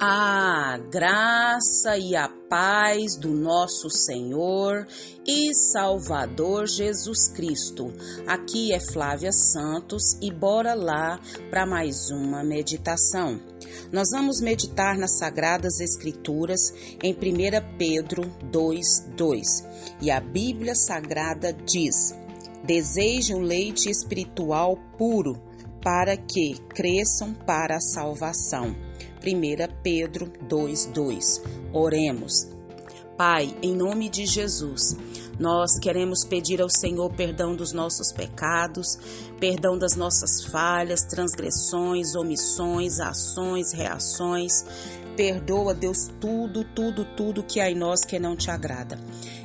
A graça e a paz do nosso Senhor e Salvador Jesus Cristo. Aqui é Flávia Santos e bora lá para mais uma meditação. Nós vamos meditar nas Sagradas Escrituras em 1 Pedro 2:2. E a Bíblia Sagrada diz: Desejem o leite espiritual puro, para que cresçam para a salvação 1 Pedro 2:2. Oremos. Pai, em nome de Jesus, nós queremos pedir ao Senhor perdão dos nossos pecados, perdão das nossas falhas, transgressões, omissões, ações, reações. Perdoa, Deus, tudo, tudo, tudo que há em nós que não te agrada.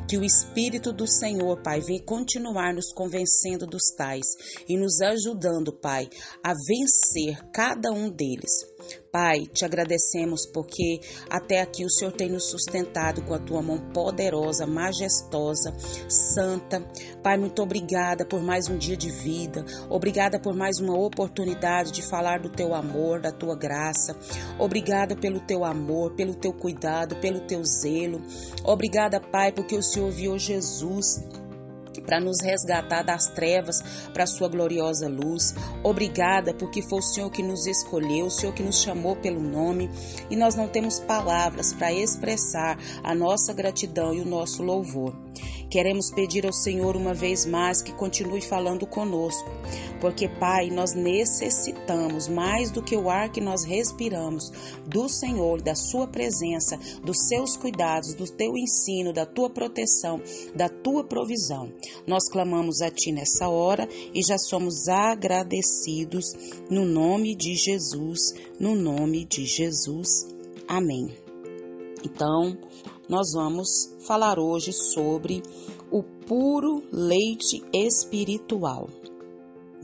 Que o Espírito do Senhor, Pai, venha continuar nos convencendo dos tais e nos ajudando, Pai, a vencer cada um deles. Pai, te agradecemos porque até aqui o Senhor tem nos sustentado com a tua mão poderosa, majestosa, santa. Pai, muito obrigada por mais um dia de vida. Obrigada por mais uma oportunidade de falar do teu amor, da tua graça. Obrigada pelo teu amor, pelo teu cuidado, pelo teu zelo. Obrigada, Pai, porque o Senhor viu Jesus para nos resgatar das trevas para a sua gloriosa luz. Obrigada, porque foi o Senhor que nos escolheu, o Senhor que nos chamou pelo nome, e nós não temos palavras para expressar a nossa gratidão e o nosso louvor. Queremos pedir ao Senhor uma vez mais que continue falando conosco, porque, Pai, nós necessitamos mais do que o ar que nós respiramos do Senhor, da Sua presença, dos seus cuidados, do teu ensino, da tua proteção, da tua provisão. Nós clamamos a Ti nessa hora e já somos agradecidos no nome de Jesus, no nome de Jesus. Amém. Então, nós vamos falar hoje sobre o puro leite espiritual.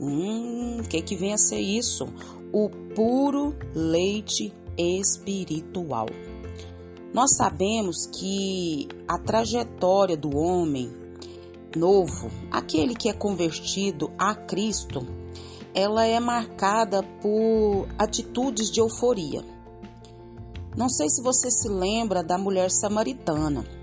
Hum, o que, que vem a ser isso? O puro leite espiritual. Nós sabemos que a trajetória do homem novo, aquele que é convertido a Cristo, ela é marcada por atitudes de euforia. Não sei se você se lembra da mulher samaritana.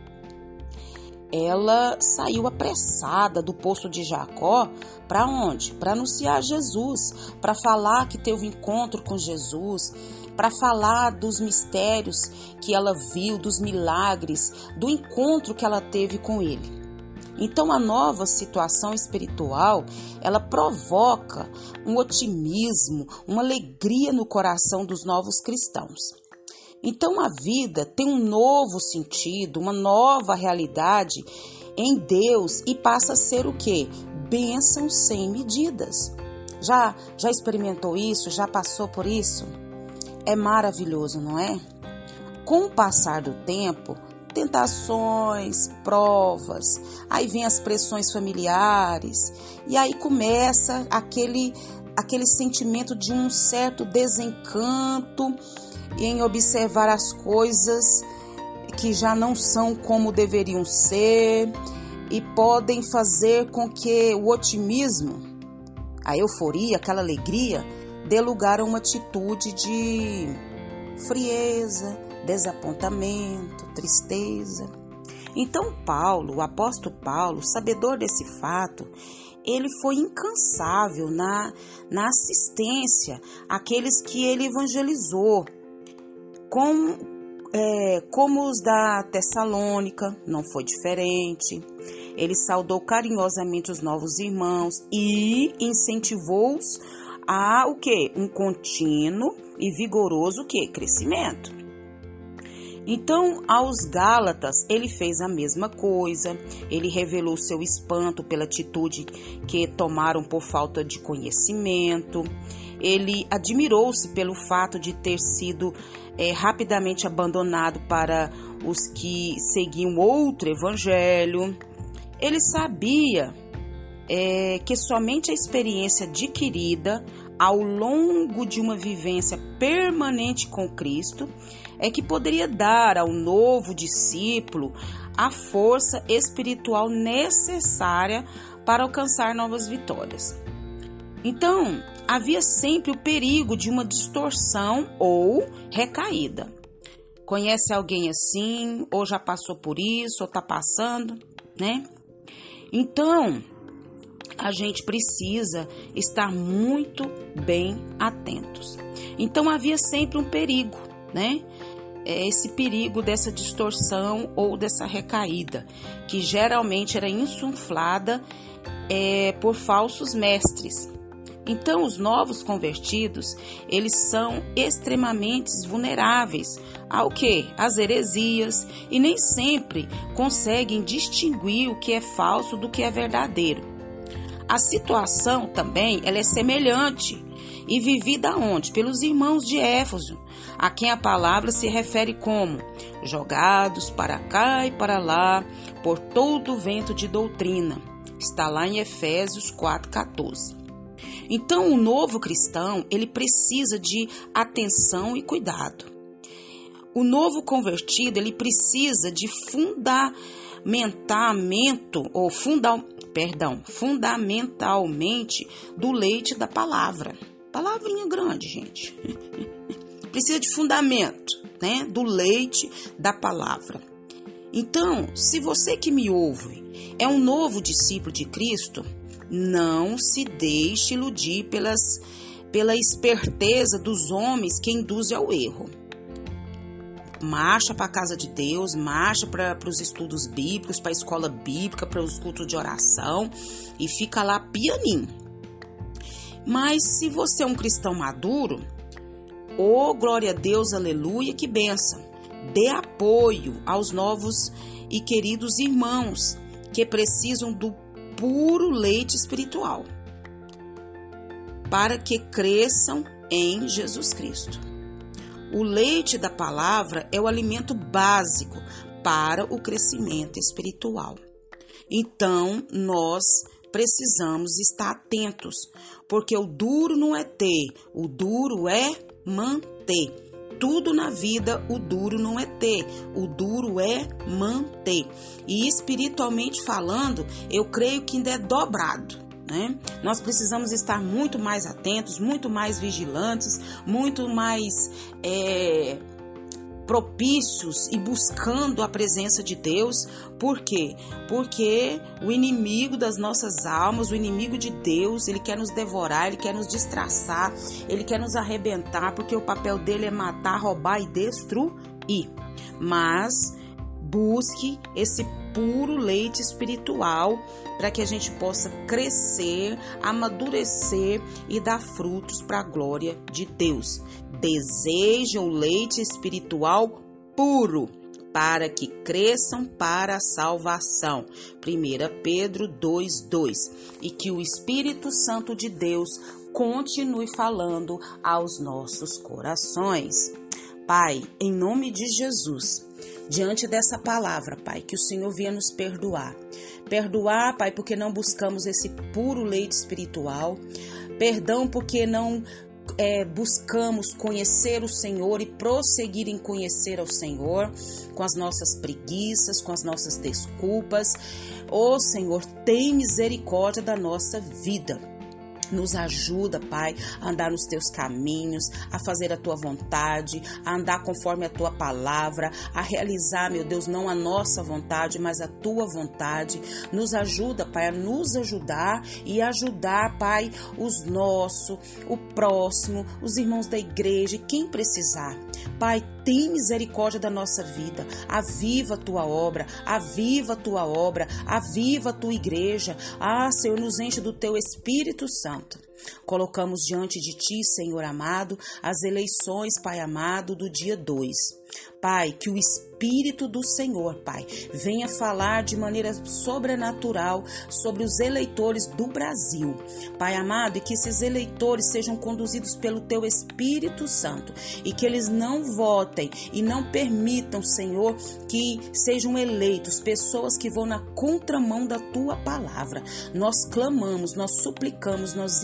Ela saiu apressada do poço de Jacó para onde? Para anunciar Jesus, para falar que teve um encontro com Jesus, para falar dos mistérios que ela viu, dos milagres, do encontro que ela teve com ele. Então a nova situação espiritual, ela provoca um otimismo, uma alegria no coração dos novos cristãos. Então a vida tem um novo sentido, uma nova realidade em Deus e passa a ser o que? Bênção sem medidas. Já já experimentou isso? Já passou por isso? É maravilhoso, não é? Com o passar do tempo, tentações, provas, aí vem as pressões familiares e aí começa aquele aquele sentimento de um certo desencanto em observar as coisas que já não são como deveriam ser e podem fazer com que o otimismo, a euforia, aquela alegria, dê lugar a uma atitude de frieza, desapontamento, tristeza. Então, Paulo, o apóstolo Paulo, sabedor desse fato, ele foi incansável na, na assistência àqueles que ele evangelizou, com, é, como os da Tessalônica, não foi diferente. Ele saudou carinhosamente os novos irmãos e incentivou-os a o que? Um contínuo e vigoroso que? Crescimento. Então, aos Gálatas, ele fez a mesma coisa, ele revelou seu espanto pela atitude que tomaram por falta de conhecimento, ele admirou-se pelo fato de ter sido é, rapidamente abandonado para os que seguiam outro evangelho. Ele sabia é, que somente a experiência adquirida ao longo de uma vivência permanente com Cristo é que poderia dar ao novo discípulo a força espiritual necessária para alcançar novas vitórias. Então, havia sempre o perigo de uma distorção ou recaída. conhece alguém assim, ou já passou por isso, ou está passando, né? Então, a gente precisa estar muito bem atentos. Então, havia sempre um perigo, né? É esse perigo dessa distorção ou dessa recaída, que geralmente era insuflada é, por falsos mestres. Então, os novos convertidos, eles são extremamente vulneráveis ao que? As heresias e nem sempre conseguem distinguir o que é falso do que é verdadeiro. A situação também ela é semelhante e vivida onde? Pelos irmãos de Éfeso, a quem a palavra se refere como jogados para cá e para lá por todo o vento de doutrina. Está lá em Efésios 4:14. Então, o novo cristão, ele precisa de atenção e cuidado. O novo convertido, ele precisa de fundamentamento ou funda, perdão, fundamentalmente do leite da palavra. Palavrinha grande, gente. precisa de fundamento, né, do leite da palavra. Então, se você que me ouve é um novo discípulo de Cristo, não se deixe iludir pelas, pela esperteza dos homens que induzem ao erro. Marcha para a casa de Deus, marcha para os estudos bíblicos, para a escola bíblica, para os cultos de oração e fica lá pianinho. Mas se você é um cristão maduro, oh glória a Deus, aleluia, que benção. Dê apoio aos novos e queridos irmãos que precisam do puro leite espiritual, para que cresçam em Jesus Cristo. O leite da palavra é o alimento básico para o crescimento espiritual. Então, nós precisamos estar atentos, porque o duro não é ter, o duro é manter tudo na vida, o duro não é ter, o duro é manter. E espiritualmente falando, eu creio que ainda é dobrado. Né? Nós precisamos estar muito mais atentos, muito mais vigilantes, muito mais é, propícios e buscando a presença de Deus. Por quê? Porque o inimigo das nossas almas, o inimigo de Deus, ele quer nos devorar, ele quer nos destraçar, ele quer nos arrebentar, porque o papel dele é matar, roubar e destruir. Mas busque esse puro leite espiritual para que a gente possa crescer, amadurecer e dar frutos para a glória de Deus. Deseja o leite espiritual puro para que cresçam para a salvação. 1 Pedro 2:2. E que o Espírito Santo de Deus continue falando aos nossos corações. Pai, em nome de Jesus, diante dessa palavra, Pai, que o Senhor venha nos perdoar. Perdoar, Pai, porque não buscamos esse puro leite espiritual. Perdão porque não é, buscamos conhecer o Senhor e prosseguir em conhecer ao Senhor com as nossas preguiças, com as nossas desculpas. Ô Senhor, tem misericórdia da nossa vida. Nos ajuda, Pai, a andar nos teus caminhos, a fazer a tua vontade, a andar conforme a tua palavra, a realizar, meu Deus, não a nossa vontade, mas a tua vontade. Nos ajuda, Pai, a nos ajudar e ajudar, Pai, os nossos, o próximo, os irmãos da igreja, quem precisar. Pai, tem misericórdia da nossa vida. Aviva a tua obra, aviva a tua obra, aviva a tua igreja. Ah, Senhor, nos enche do teu Espírito Santo. Colocamos diante de ti, Senhor amado, as eleições, Pai amado, do dia 2. Pai, que o Espírito do Senhor, Pai, venha falar de maneira sobrenatural sobre os eleitores do Brasil. Pai amado, e que esses eleitores sejam conduzidos pelo Teu Espírito Santo e que eles não votem e não permitam, Senhor, que sejam eleitos pessoas que vão na contramão da Tua palavra. Nós clamamos, nós suplicamos, nós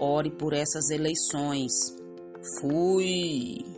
Ore por essas eleições. Fui.